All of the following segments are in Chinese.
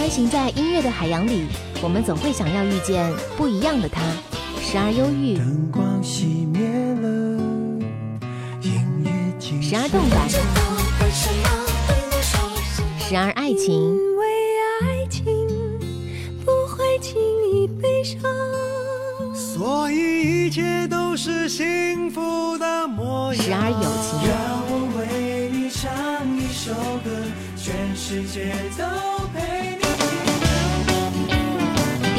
穿行在音乐的海洋里，我们总会想要遇见不一样的他，时而忧郁，灯光熄灭了，音乐静时而动感，时而爱情，因为爱情不会轻易悲伤。所以一切都是幸福的模样。时而友情，让我为你唱一首歌，全世界都陪你。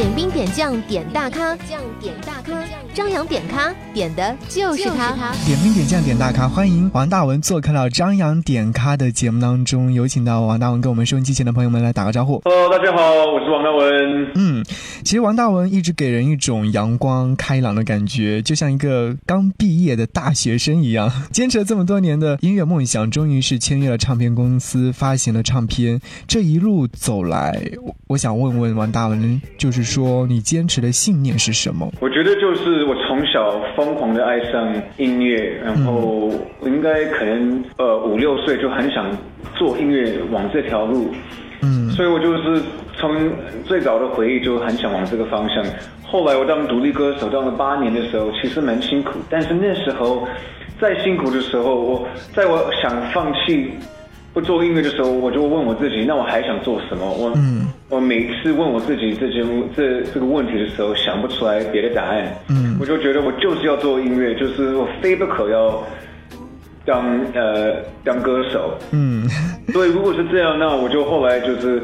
点兵点将点大咖，将点大咖，张扬点咖点的就是他。点兵点将点大咖，欢迎王大文做客到张扬点咖的节目当中，有请到王大文跟我们收音机前的朋友们来打个招呼。Hello，大家好，我是王大文。嗯，其实王大文一直给人一种阳光开朗的感觉，就像一个刚毕业的大学生一样。坚持了这么多年的音乐梦想，终于是签约了唱片公司，发行了唱片。这一路走来，我我想问问王大文，就是说你坚持的信念是什么？我觉得就是我从小疯狂的爱上音乐，然后我应该可能呃五六岁就很想做音乐，往这条路。嗯所以我就是从最早的回忆就很想往这个方向。后来我当独立歌手当了八年的时候，其实蛮辛苦，但是那时候再辛苦的时候，我在我想放弃不做音乐的时候，我就问我自己，那我还想做什么？我、嗯我每次问我自己这节目这这个问题的时候，想不出来别的答案。嗯我就觉得我就是要做音乐，就是我非不可要当呃当歌手。嗯所以如果是这样，那我就后来就是，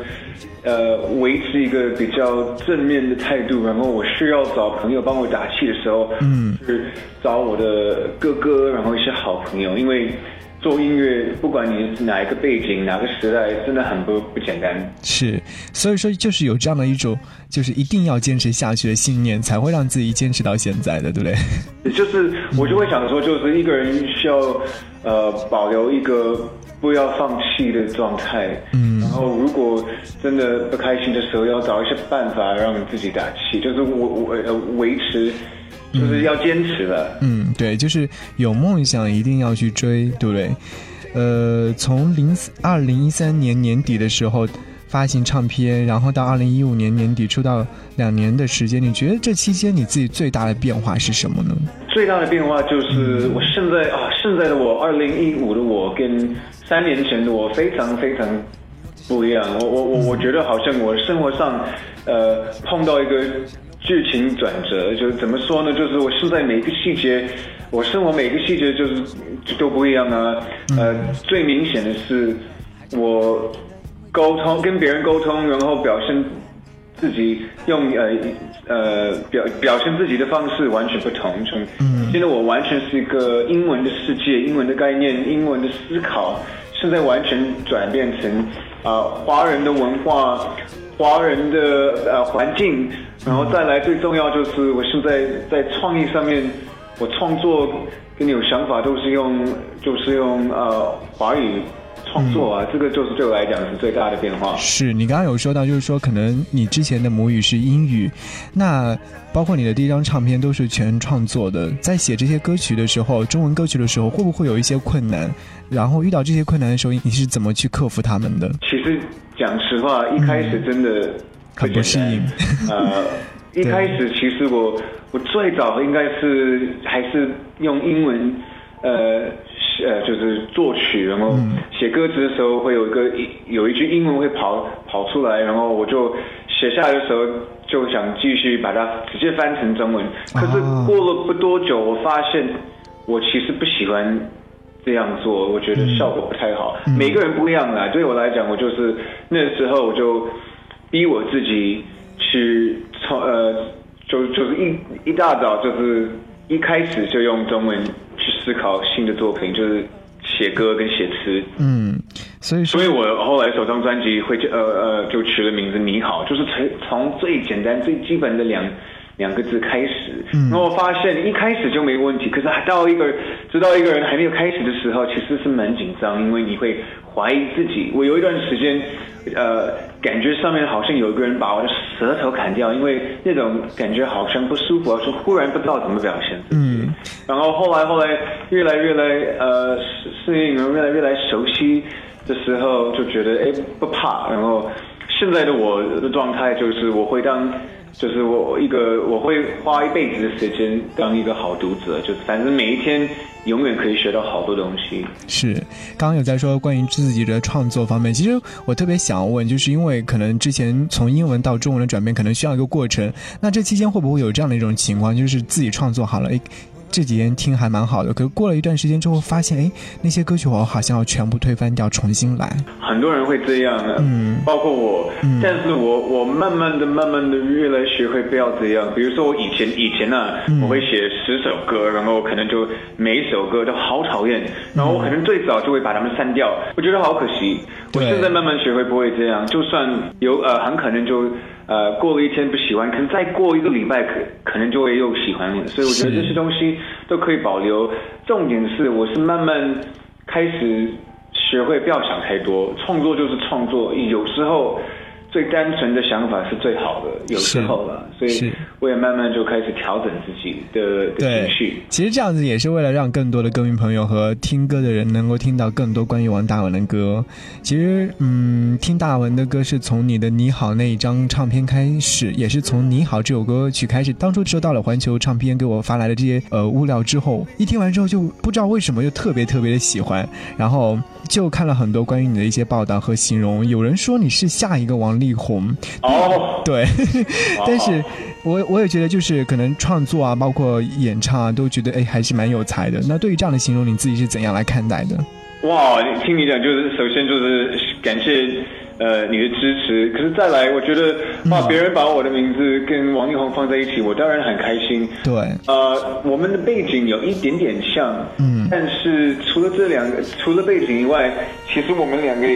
呃，维持一个比较正面的态度。然后我需要找朋友帮我打气的时候，嗯是找我的哥哥，然后一些好朋友，因为做音乐，不管你是哪一个背景、哪个时代，真的很不不简单。是，所以说就是有这样的一种，就是一定要坚持下去的信念，才会让自己坚持到现在的，对不对？就是我就会想说，就是一个人需要呃保留一个不要放弃的状态，嗯然后如果真的不开心的时候，要找一些办法让自己打气，就是我我呃维持，就是要坚持了。嗯，对，就是有梦想一定要去追，对不对？呃，从零二零一三年年底的时候发行唱片，然后到二零一五年年底出道两年的时间，你觉得这期间你自己最大的变化是什么呢？最大的变化就是我现在啊，现在的我，二零一五的我跟三年前的我非常非常不一样。我我我我觉得好像我生活上呃碰到一个剧情转折，就是怎么说呢？就是我现在每一个细节，我生活每一个细节就是都不一样啊。呃，最明显的是我沟通跟别人沟通，然后表现自己用呃呃表表现自己的方式完全不同。从现在我完全是一个英文的世界，英文的概念，英文的思考，现在完全转变成啊、呃华人的文化，华人的呃环境，然后再来最重要就是我现在在创意上面，我创作跟你有想法都是用就是用呃华语。创作啊，这个就是对我来讲是最大的变化。是你刚刚有说到，就是说可能你之前的母语是英语，那包括你的第一张唱片都是全创作的，在写这些歌曲的时候，中文歌曲的时候，会不会有一些困难？然后遇到这些困难的时候，你是怎么去克服他们的？其实讲实话，一开始真的很不适应呃，一开始其实我我最早应该是还是用英文，呃呃，就是作曲，然后写歌词的时候会有一个一有一句英文会跑跑出来，然后我就写下来的时候就想继续把它直接翻成中文。可是啊过了不多久，我发现我其实不喜欢这样做，我觉得效果不太好。每个人不一样啦，对我来讲，我就是那时候我就逼我自己去从呃，就就是一一大早就是一开始就用中文去思考新的作品，就是写歌跟写词。嗯，所以所以我后来首张专辑会叫呃呃就取了名字“你好”，就是从从最简单最基本的两两个字开始。然后我发现一开始就没问题，可是到一个直到一个人还没有开始的时候，其实是蛮紧张，因为你会怀疑自己。我有一段时间，呃，感觉上面好像有一个人把我的舌头砍掉，因为那种感觉好像不舒服，就忽然不知道怎么表现自己。嗯然后后来后来越来越来呃适适应，越来越来熟悉的时候，就觉得哎不怕，然后现在的我的状态就是我会当。就是我一个，我会花一辈子的时间当一个好读者，就是反正每一天永远可以学到好多东西。是，刚刚有在说关于自己的创作方面，其实我特别想问，就是因为可能之前从英文到中文的转变，可能需要一个过程。那这期间会不会有这样的一种情况，就是自己创作好了，这几天听还蛮好的，可是过了一段时间之后，发现哎，那些歌曲我好像要全部推翻掉，重新来。很多人会这样的，嗯，包括我，嗯，但是我我慢慢的、慢慢的越来学会不要这样。比如说我以前以前呢，我会写十首歌，然后可能就每一首歌都好讨厌，然后我可能最早就会把它们删掉，我觉得好可惜。我现在慢慢学会不会这样，就算有呃，很可能就。呃，过了一天不喜欢，可能再过一个礼拜可可能就会又喜欢了，所以我觉得这些东西都可以保留。重点是，我是慢慢开始学会不要想太多，创作就是创作，有时候。最单纯的想法是最好的，有时候了，所以我也慢慢就开始调整自己的情绪。其实这样子也是为了让更多的歌迷朋友和听歌的人能够听到更多关于王大文的歌。其实，嗯，听大文的歌是从你的《你好》那一张唱片开始，也是从《你好》这首歌曲开始。当初收到了环球唱片给我发来的这些呃物料之后，一听完之后就不知道为什么就特别特别的喜欢，然后就看了很多关于你的一些报道和形容。有人说你是下一个王。力宏哦，对，但是我我也觉得就是可能创作啊，包括演唱啊，都觉得哎还是蛮有才的。那对于这样的形容，你自己是怎样来看待的？哇，听你讲，就是首先就是感谢呃你的支持，可是再来，我觉得哇，别人把我的名字跟王力宏放在一起，我当然很开心。对，呃，我们的背景有一点点像，嗯，但是除了这两个，除了背景以外，其实我们两个。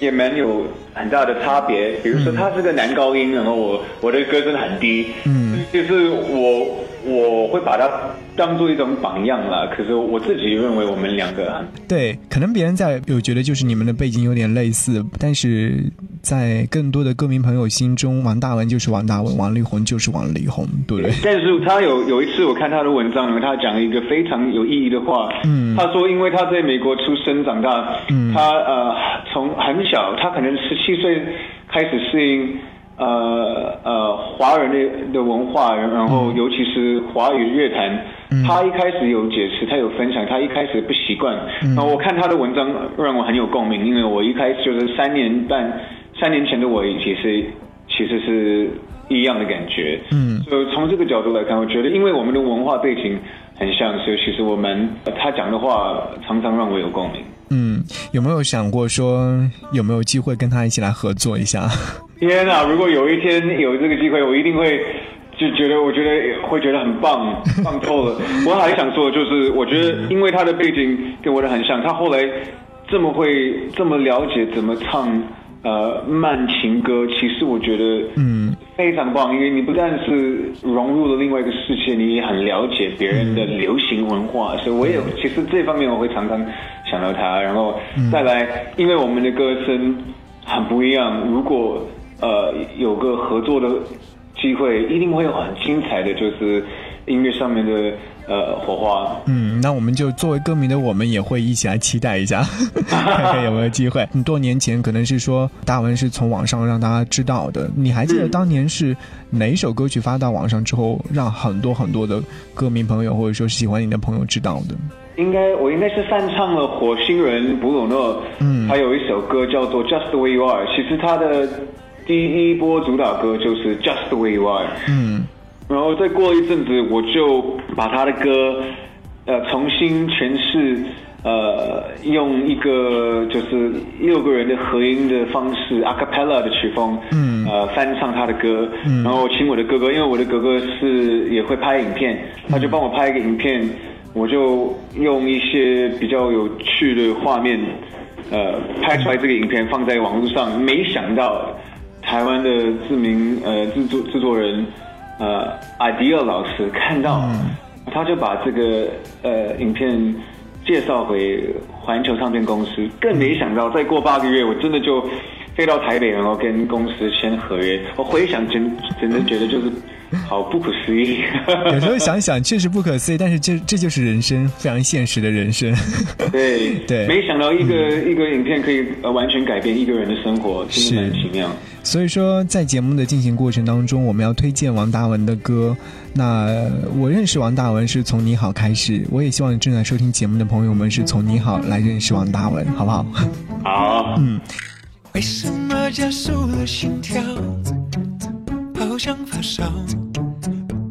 也蛮有很大的差别，比如说他是个男高音，然后我我的歌声很低，嗯，就是我。我会把它当做一种榜样了。可是我自己认为我们两个对，可能别人在有觉得就是你们的背景有点类似，但是在更多的歌迷朋友心中，王大文就是王大文，王力宏就是王力宏，对不对？但是他有有一次我看他的文章，他讲了一个非常有意义的话，嗯，他说因为他在美国出生长大，嗯，他呃从很小，他可能十七岁开始适应。呃呃，华人的的文化，然后尤其是华语乐坛，他一开始有解释，他有分享，他一开始不习惯。然后我看他的文章，让我很有共鸣，因为我一开始就是三年半，三年前的我其实其实是一样的感觉。嗯，所以从这个角度来看，我觉得因为我们的文化背景很像，所以其实我们他讲的话常常让我有共鸣。嗯，有没有想过说有没有机会跟他一起来合作一下？天哪！如果有一天有这个机会，我一定会就觉得，我觉得会觉得很棒，棒透了。我还想说，就是我觉得，因为他的背景跟我的很像，他后来这么会这么了解怎么唱呃慢情歌，其实我觉得嗯。非常棒，因为你不但是融入了另外一个世界，你也很了解别人的流行文化，所以我也其实这方面我会常常想到他，然后再来，因为我们的歌声很不一样，如果。呃，有个合作的机会，一定会有很精彩的，就是音乐上面的呃火花。嗯，那我们就作为歌迷的我们也会一起来期待一下，看看有没有机会。很多年前可能是说大文是从网上让大家知道的，你还记得当年是哪一首歌曲发到网上之后，让很多很多的歌迷朋友或者说喜欢你的朋友知道的？应该我应该是翻唱了火星人布鲁诺，嗯，他有一首歌叫做 Just the Way You Are，其实他的。第一波主打歌就是 Just the Way You Are，嗯，然后再过一阵子，我就把他的歌，呃，重新诠释，呃，用一个就是六个人的合音的方式，a cappella 的曲风，嗯，呃，翻唱他的歌，然后请我的哥哥，因为我的哥哥是也会拍影片，他就帮我拍一个影片，我就用一些比较有趣的画面，呃，拍出来这个影片放在网络上，没想到。台湾的知名呃制作制作人呃艾迪尔老师看到，他就把这个呃影片介绍回环球唱片公司，更没想到再过八个月，我真的就飞到台北，然后跟公司签合约。我回想真真的觉得就是好不可思议。有时候想想 确实不可思议，但是这这就是人生，非常现实的人生。对 对没想到一个、一个影片可以呃完全改变一个人的生活，真的蛮奇妙。所以说，在节目的进行过程当中，我们要推荐王大文的歌。那呃我认识王大文是从《你好》开始，我也希望正在收听节目的朋友们是从《你好》来认识王大文，好不好？好，嗯，为什么加速了心跳？好像发烧，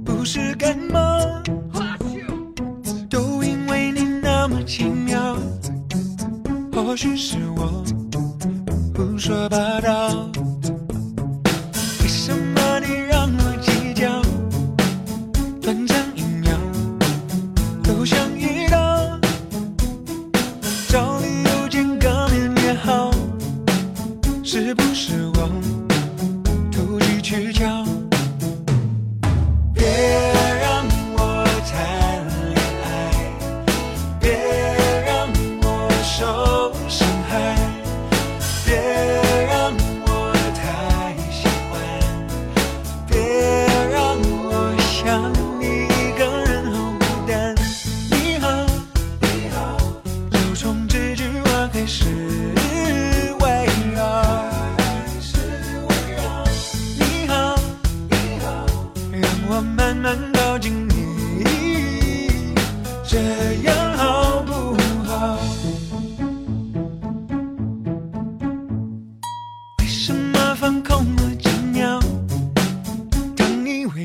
不是感冒，都因为你那么奇妙。或许是我胡说八道，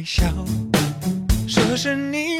笑。这是你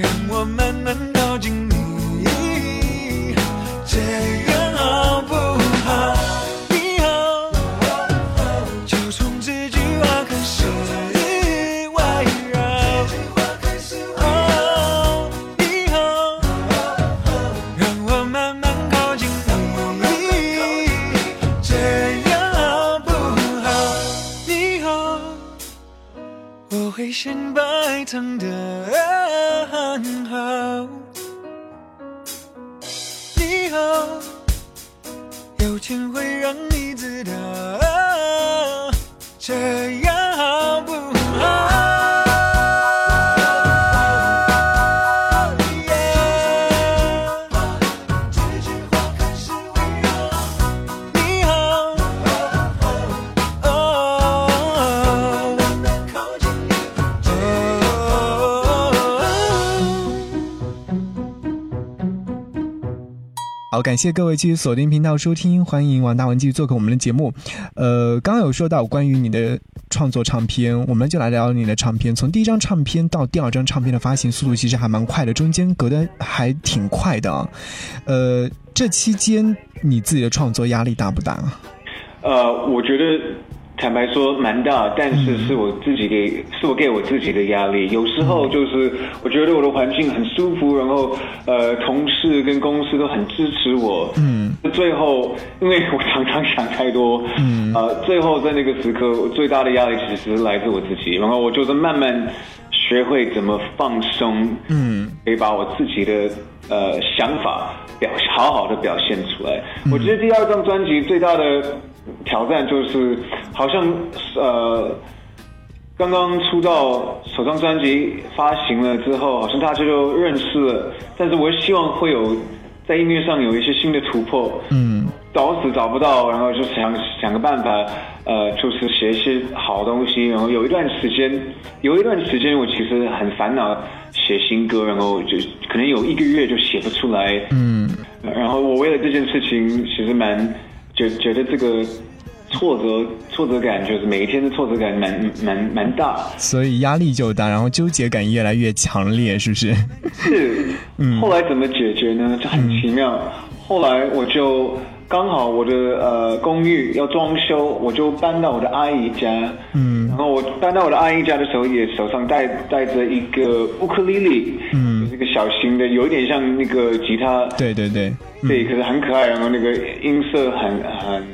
让我慢慢靠近你，好，感谢各位继续锁定频道收听，欢迎王大文继续做客我们的节目。呃，刚刚有说到关于你的创作唱片，我们就来聊聊你的唱片。从第一张唱片到第二张唱片的发行速度其实还蛮快的，中间隔得还挺快的啊。呃，这期间你自己的创作压力大不大？呃，我觉得坦白说蛮大，但是是我自己给，是我给我自己的压力。有时候就是我觉得我的环境很舒服，然后呃，同事跟公司都很支持我。嗯，最后因为我常常想太多，嗯呃，最后在那个时刻，我最大的压力其实来自我自己。然后我就是慢慢学会怎么放松，嗯，可以把我自己的呃想法表好好的表现出来。我觉得第二张专辑最大的挑战就是，好像呃，刚刚出道首张专辑发行了之后，好像大家就认识了，但是我希望会有在音乐上有一些新的突破。嗯找死找不到，然后就想想个办法，呃，就是写一些好东西。然后有一段时间，有一段时间我其实很烦恼写新歌，然后就可能有一个月就写不出来。嗯，然后我为了这件事情，其实蛮觉觉得这个挫折挫折感，就是每一天的挫折感蛮蛮蛮大。所以压力就大，然后纠结感越来越强烈，是不是？是，嗯后来怎么解决呢？就 很奇妙。后来我就刚好我的呃公寓要装修，我就搬到我的阿姨家。嗯然后我搬到我的阿姨家的时候，也手上带带着一个乌克丽丽，嗯就是一个小型的，有一点像那个吉他，对对对，嗯对，可是很可爱，然后那个音色很很，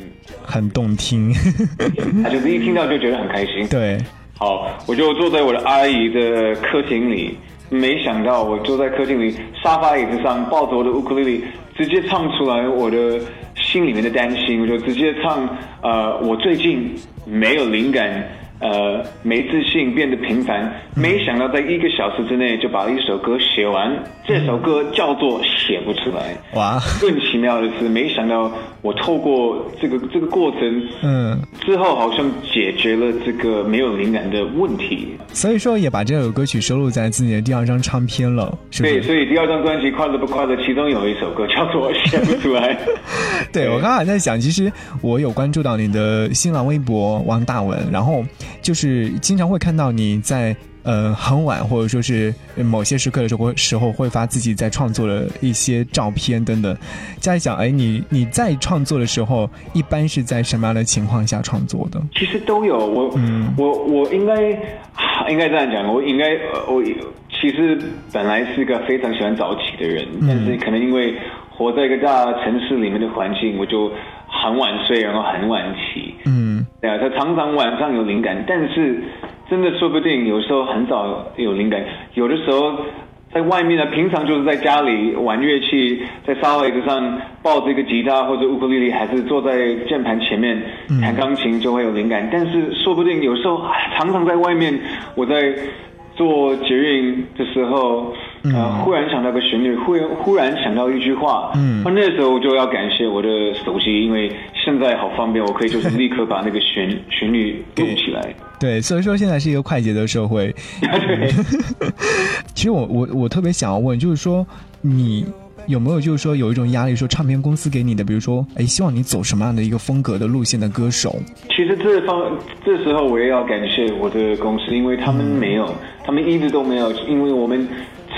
很动听。他就是一听到就觉得很开心。对，好，我就坐在我的阿姨的客厅里，没想到我坐在客厅里沙发椅子上，抱着我的乌克丽丽，直接唱出来我的心里面的担心，我就直接唱，呃，我最近没有灵感。呃，没自信，变得平凡。没想到在一个小时之内就把一首歌写完。这首歌叫做《写不出来》。哇，更奇妙的是，没想到我透过这个这个过程，嗯，之后好像解决了这个没有灵感的问题。所以说也把这首歌曲收录在自己的第二张唱片了，是不对，所以第二张专辑《快乐不快乐》，其中有一首歌叫做《写不出来》。对，我刚刚还在想，其实我有关注到你的新浪微博王大文，然后就是经常会看到你在呃很晚或者说是某些时刻的时候时候会发自己在创作的一些照片等等。在想，哎，你你在创作的时候，一般是在什么样的情况下创作的？其实都有，我、嗯我我应该应该这样讲，我应该呃我其实本来是个非常喜欢早起的人，但是可能因为活在一个大城市里面的环境，我就很晚睡，然后很晚起。嗯对啊，他常常晚上有灵感，但是真的说不定有时候很早有灵感，有的时候在外面呢，平常就是在家里玩乐器，在沙发椅子上抱着一个吉他或者乌克丽丽，还是坐在键盘前面弹钢琴就会有灵感。但是说不定有时候常常在外面，我在做捷运的时候，呃，忽然想到个旋律，忽然忽然想到一句话，嗯那时候就要感谢我的手机，因为现在好方便，我可以就是立刻把那个旋 旋律录起来。对，所以说现在是一个快节奏社会。对，其实我我我特别想要问，就是说你有没有就是说有一种压力，说唱片公司给你的，比如说，哎，希望你走什么样的一个风格的路线的歌手？其实这方这时候我也要感谢我的公司，因为他们没有，他们一直都没有，因为我们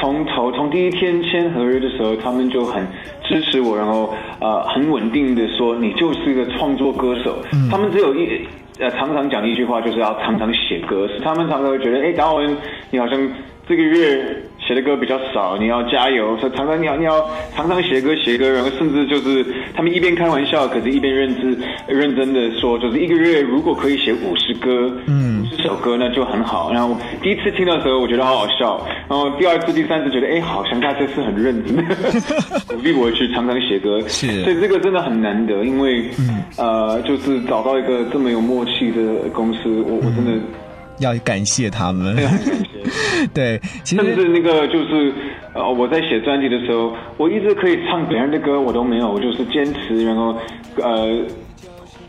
从头从第一天签合约的时候，他们就很支持我，然后呃很稳定的说你就是一个创作歌手，他们只有一。呃，常常讲一句话，就是要常常写歌。他们常常会觉得，哎，达文，你好像这个月写的歌比较少，你要加油。所以常常你要你要常常写歌写歌，然后甚至就是他们一边开玩笑，可是一边认真认真的说，就是一个月如果可以写五十歌，嗯首歌呢就很好。然后第一次听到的时候，我觉得好好笑，然后第二次、第三次觉得，哎，好像大家是很认真的 鼓励我去常常写歌。是所以这个真的很难得，因为、呃，就是找到一个这么有默契的公司，我我真的要感谢他们。对，其实甚至那个就是呃，我在写专辑的时候，我一直可以唱别人的歌，我都没有，我就是坚持，然后呃，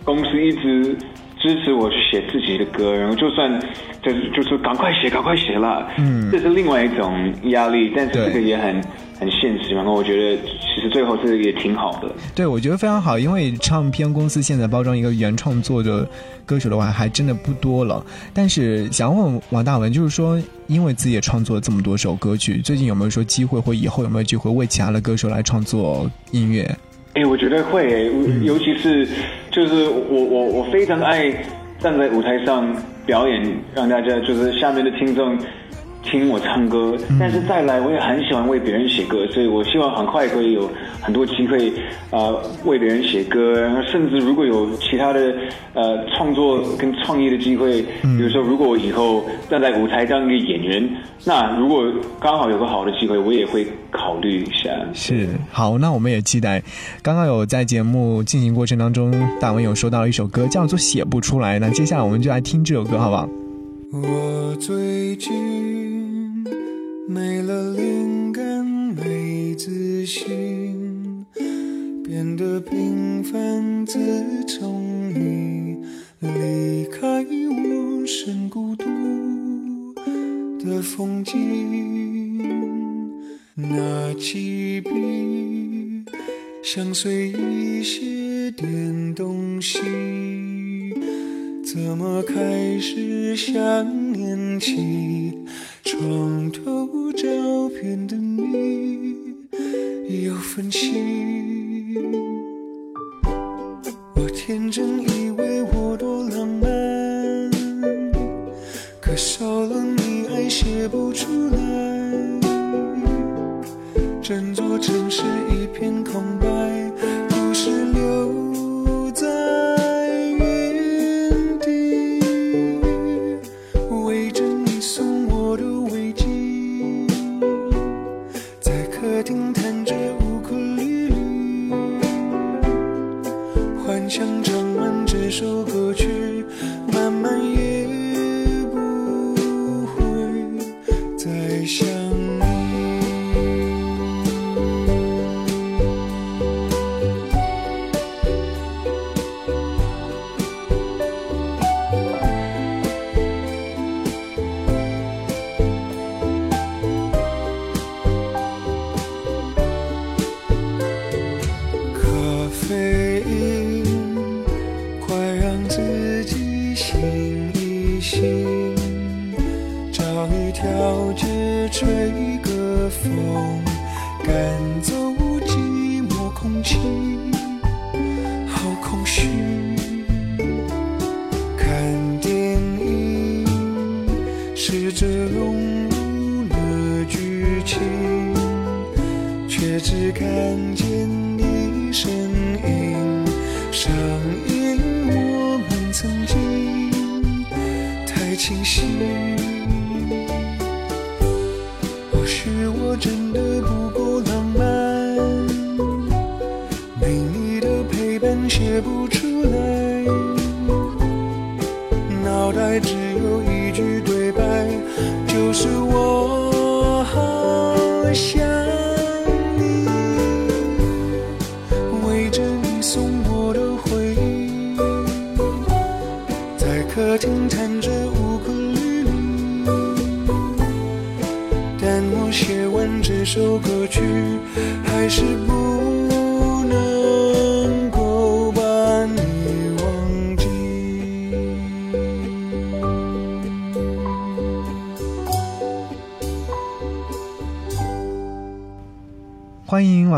公司一直支持我去写自己的歌，然后就算就是就是赶快写，赶快写啦，嗯这是另外一种压力，但是这个也很很现实，然后我觉得其实最后这个也挺好的。对，我觉得非常好，因为唱片公司现在包装一个原创作的歌手的话，还真的不多了。但是想问王大文，就是说，因为自己也创作了这么多首歌曲，最近有没有说机会，或以后有没有机会为其他的歌手来创作音乐？哎，我觉得会诶，尤其是就是我我我非常爱站在舞台上表演，让大家就是下面的听众听我唱歌。但是再来，我也很喜欢为别人写歌，所以我希望很快可以有很多机会呃为别人写歌，然后甚至如果有其他的呃创作跟创意的机会，比如说如果我以后站在舞台当一个演员，那如果刚好有个好的机会，我也会考虑一下。是好，那我们也期待。刚刚有在节目进行过程当中，大文有说到一首歌叫做《写不出来》，那接下来我们就来听这首歌，好不好？我最近没了灵感，没自信，变得平凡。自从你离开，我剩孤独的风景。拿起笔，想随意写点东西。怎么开始想念起床头片的你？有份心，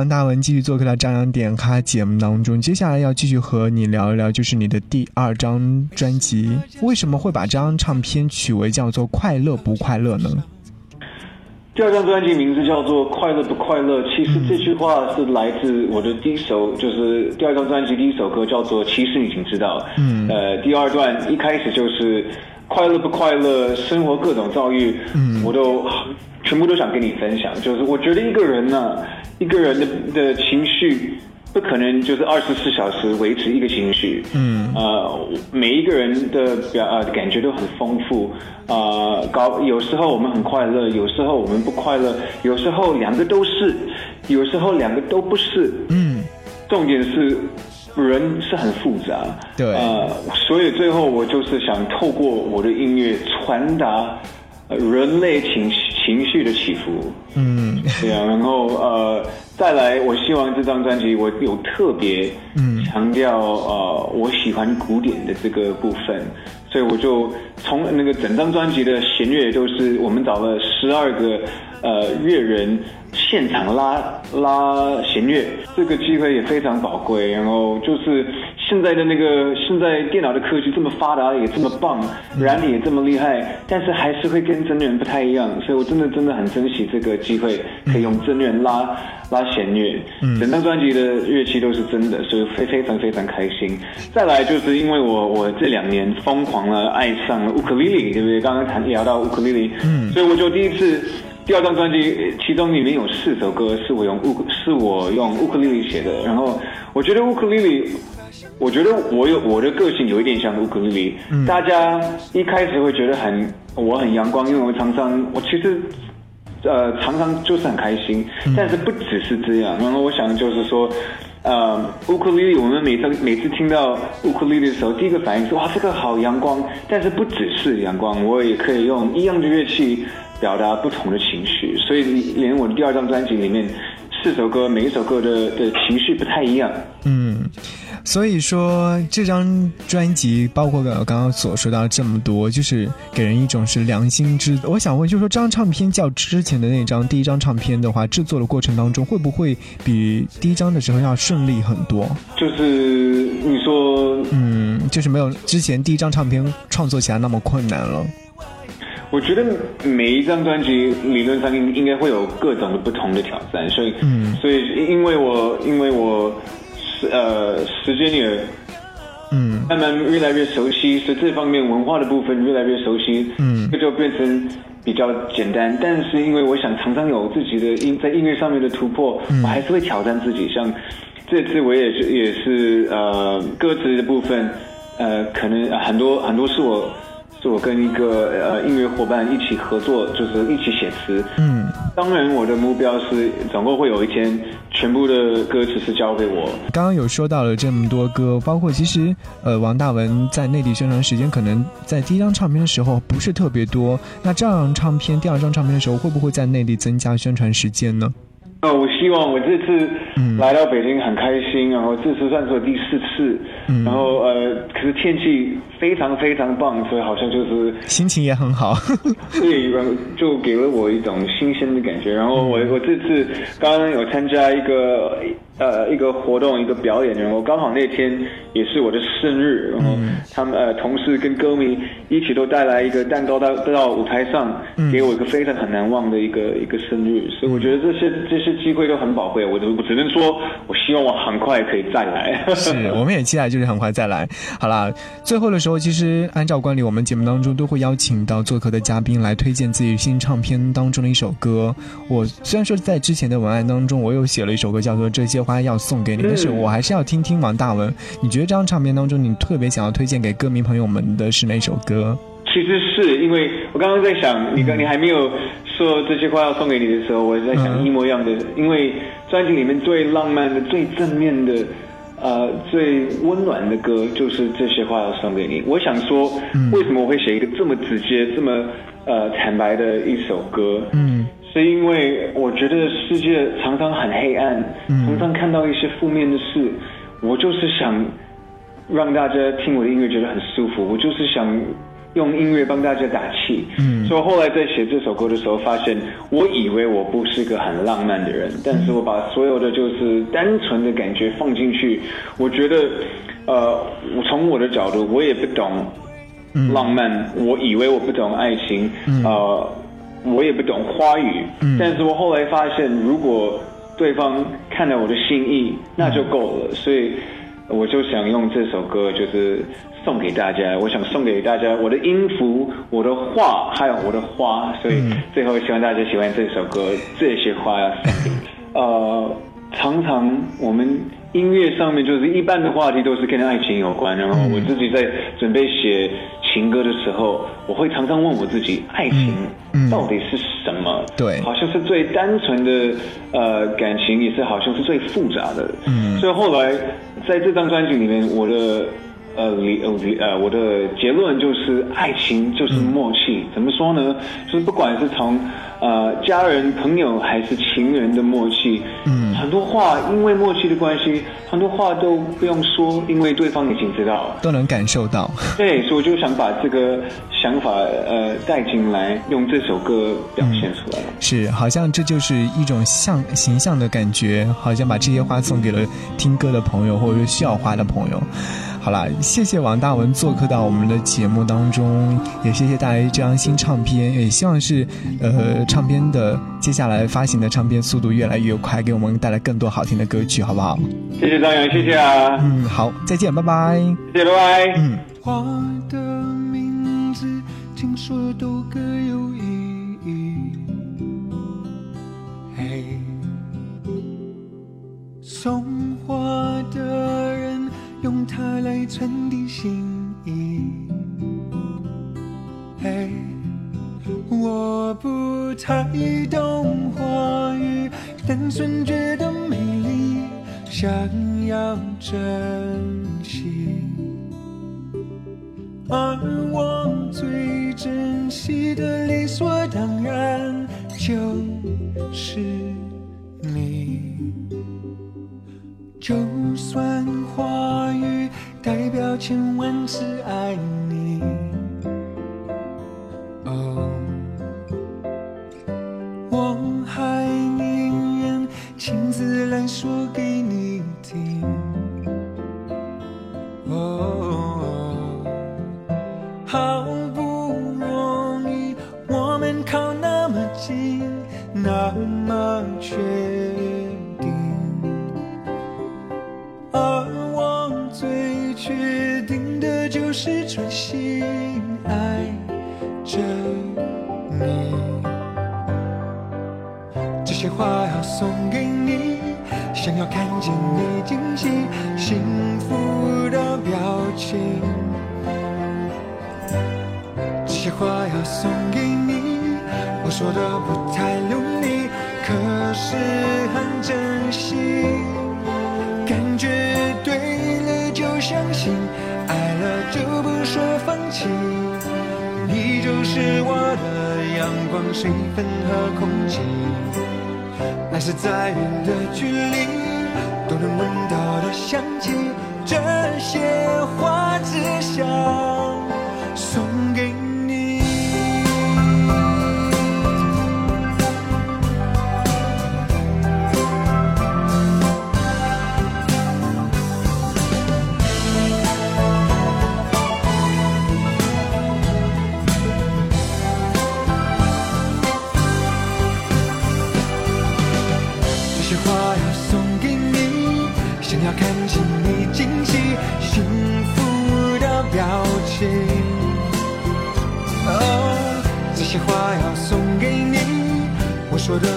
大文继续做客到张扬点咖节目当中。接下来要继续和你聊一聊，就是你的第二张专辑。为什么会把这张唱片取为叫做《快乐不快乐》呢？第二张专辑名字叫做《快乐不快乐》，其实这句话是来自我的第一首，就是第二张专辑第一首歌叫做《其实已经知道》。嗯呃，第二段一开始就是快乐不快乐，生活各种遭遇，嗯我都全部都想跟你分享。就是我觉得一个人呢，一个人的的情绪不可能就是二十四小时维持一个情绪。嗯呃，每一个人的表呃感觉都很丰富，呃，搞有时候我们很快乐，有时候我们不快乐，有时候两个都是，有时候两个都不是。嗯重点是人是很复杂，对呃，所以最后我就是想透过我的音乐传达呃人类情情绪的起伏。嗯。对啊，然后呃，再来，我希望这张专辑我有特别嗯。强调呃，我喜欢古典的这个部分，所以我就从那个整张专辑的弦乐都是我们找了十二个呃乐人现场拉拉弦乐，这个机会也非常宝贵。然后就是现在的那个现在电脑的科技这么发达，也这么棒，软体也这么厉害，但是还是会跟真人不太一样，所以我真的真的很珍惜这个机会，可以用真人拉拉弦乐。嗯整张专辑的乐器都是真的，所以非非常非常开心。再来就是因为我我这两年疯狂了爱上了乌克丽丽，对不对？刚刚谈聊到乌克丽丽，嗯所以我就第一次。第二张专辑，其中里面有四首歌是我用乌克是我用乌克丽丽写的，然后我觉得乌克丽丽，我觉得我有我的个性有一点像乌克丽丽，嗯大家一开始会觉得很我很阳光，因为我常常我其实呃常常就是很开心，但是不只是这样，然后我想就是说。呃，乌克丽丽，我们每次每次听到乌克丽丽的时候，第一个反应是哇，这个好阳光。但是不只是阳光，我也可以用一样的乐器表达不同的情绪。所以连我的第二张专辑里面四首歌，每一首歌的的情绪不太一样。嗯，所以说这张专辑包括刚刚所说到这么多，就是给人一种是良心之。我想问，就是说这张唱片较之前的那张第一张唱片的话，制作的过程当中会不会比第一张的时候要顺利很多？就是你说，嗯，就是没有之前第一张唱片创作起来那么困难了。我觉得每一张专辑理论上应应该会有各种的不同的挑战，所以，嗯所以因为我因为我时呃时间也嗯慢慢越来越熟悉，所以这方面文化的部分越来越熟悉，嗯这就变成比较简单。但是因为我想常常有自己的音在音乐上面的突破，我还是会挑战自己。像这次我也是也是呃歌词的部分，呃可能很多很多是我是我跟一个呃音乐伙伴一起合作，就是一起写词。嗯，当然我的目标是总共会有一天全部的歌词是交给我。刚刚有说到了这么多歌，包括其实呃王大文在内地宣传时间可能在第一张唱片的时候不是特别多，那这张唱片第二张唱片的时候会不会在内地增加宣传时间呢？呃，我希望我这次嗯来到北京很开心，然后这次算是我第四次，嗯然后呃，可是天气非常非常棒，所以好像就是心情也很好。对，就给了我一种新鲜的感觉。然后我我这次刚刚有参加一个呃一个活动一个表演，然后刚好那天也是我的生日，然后他们呃同事跟歌迷一起都带来一个蛋糕到到舞台上，给我一个非常很难忘的一个一个生日，所以我觉得这些这些机会都很宝贵。我我只能说，我希望我很快可以再来。是，我们也期待就是很快再来。好啦，最后的时候，其实按照惯例，我们节目当中都会邀请到做客的嘉宾来推荐自己新唱片当中的一首歌。我虽然说在之前的文案当中，我又写了一首歌叫做《这些花要送给你》，但是我还是要听听王大文，你觉得这张唱片当中，你特别想要推荐给歌迷朋友们的是哪首歌？其实是因为我刚刚在想，你刚你还没有说这些话要送给你的时候，我在想嗯一模一样的，因为专辑里面最浪漫的、最正面的、呃最温暖的歌就是这些话要送给你。我想说，为什么我会写一个这么直接、这么呃坦白的一首歌？嗯是因为我觉得世界常常很黑暗，嗯。常常看到一些负面的事，我就是想让大家听我的音乐觉得很舒服，我就是想用音乐帮大家打气。嗯。所以后来在写这首歌的时候，发现我以为我不是个很浪漫的人，但是我把所有的就是单纯的感觉放进去，我觉得，呃，我从我的角度，我也不懂浪漫，我以为我不懂爱情，呃，我也不懂花语，但是我后来发现，如果对方看到我的心意，那就够了，所以我就想用这首歌，就是送给大家，我想送给大家我的音符、我的画，还有我的花，所以最后希望大家喜欢这首歌，这些花要送给你。呃，常常我们音乐上面就是一般的话题都是跟爱情有关，然后我自己在准备写情歌的时候，我会常常问我自己，爱情嗯到底是什么？对好像是最单纯的呃感情，也是好像是最复杂的。嗯所以后来在这张专辑里面，我的呃理呃理呃我的结论就是，爱情就是默契。怎么说呢？就是不管是从呃家人、朋友还是情人的默契，嗯很多话因为默契的关系，很多话都不用说，因为对方已经知道。都能感受到。对，所以我就想把这个想法呃带进来，用这首歌表现出来。是，好像这就是一种像形象的感觉，好像把这些花送给了听歌的朋友，或者是需要花的朋友。好了，谢谢王大文做客到我们的节目当中，也谢谢带来这张新唱片，也希望是呃唱片的接下来发行的唱片速度越来越快，给我们带来更多好听的歌曲，好不好？谢谢张扬，谢谢啊，嗯，好，再见，拜拜。谢谢，拜拜。嗯。花的名字，听说都各有意义。嘿，送花的人用它来传递心意。嘿，我不太懂话语，单纯觉得美丽。想要珍惜。而我最珍惜的理所当然就是是爱是专心爱着你。这些话要送给你，想要看见你惊喜、幸福的表情。这些话要送给你，我说的不太容易，可是很真心。感觉对了就相信，想起。你就是我的阳光、水分和空气。那是再远的距离都能闻到的香气，这些花只想看见你惊喜、幸福的表情。哦，这些话要送给你，我说的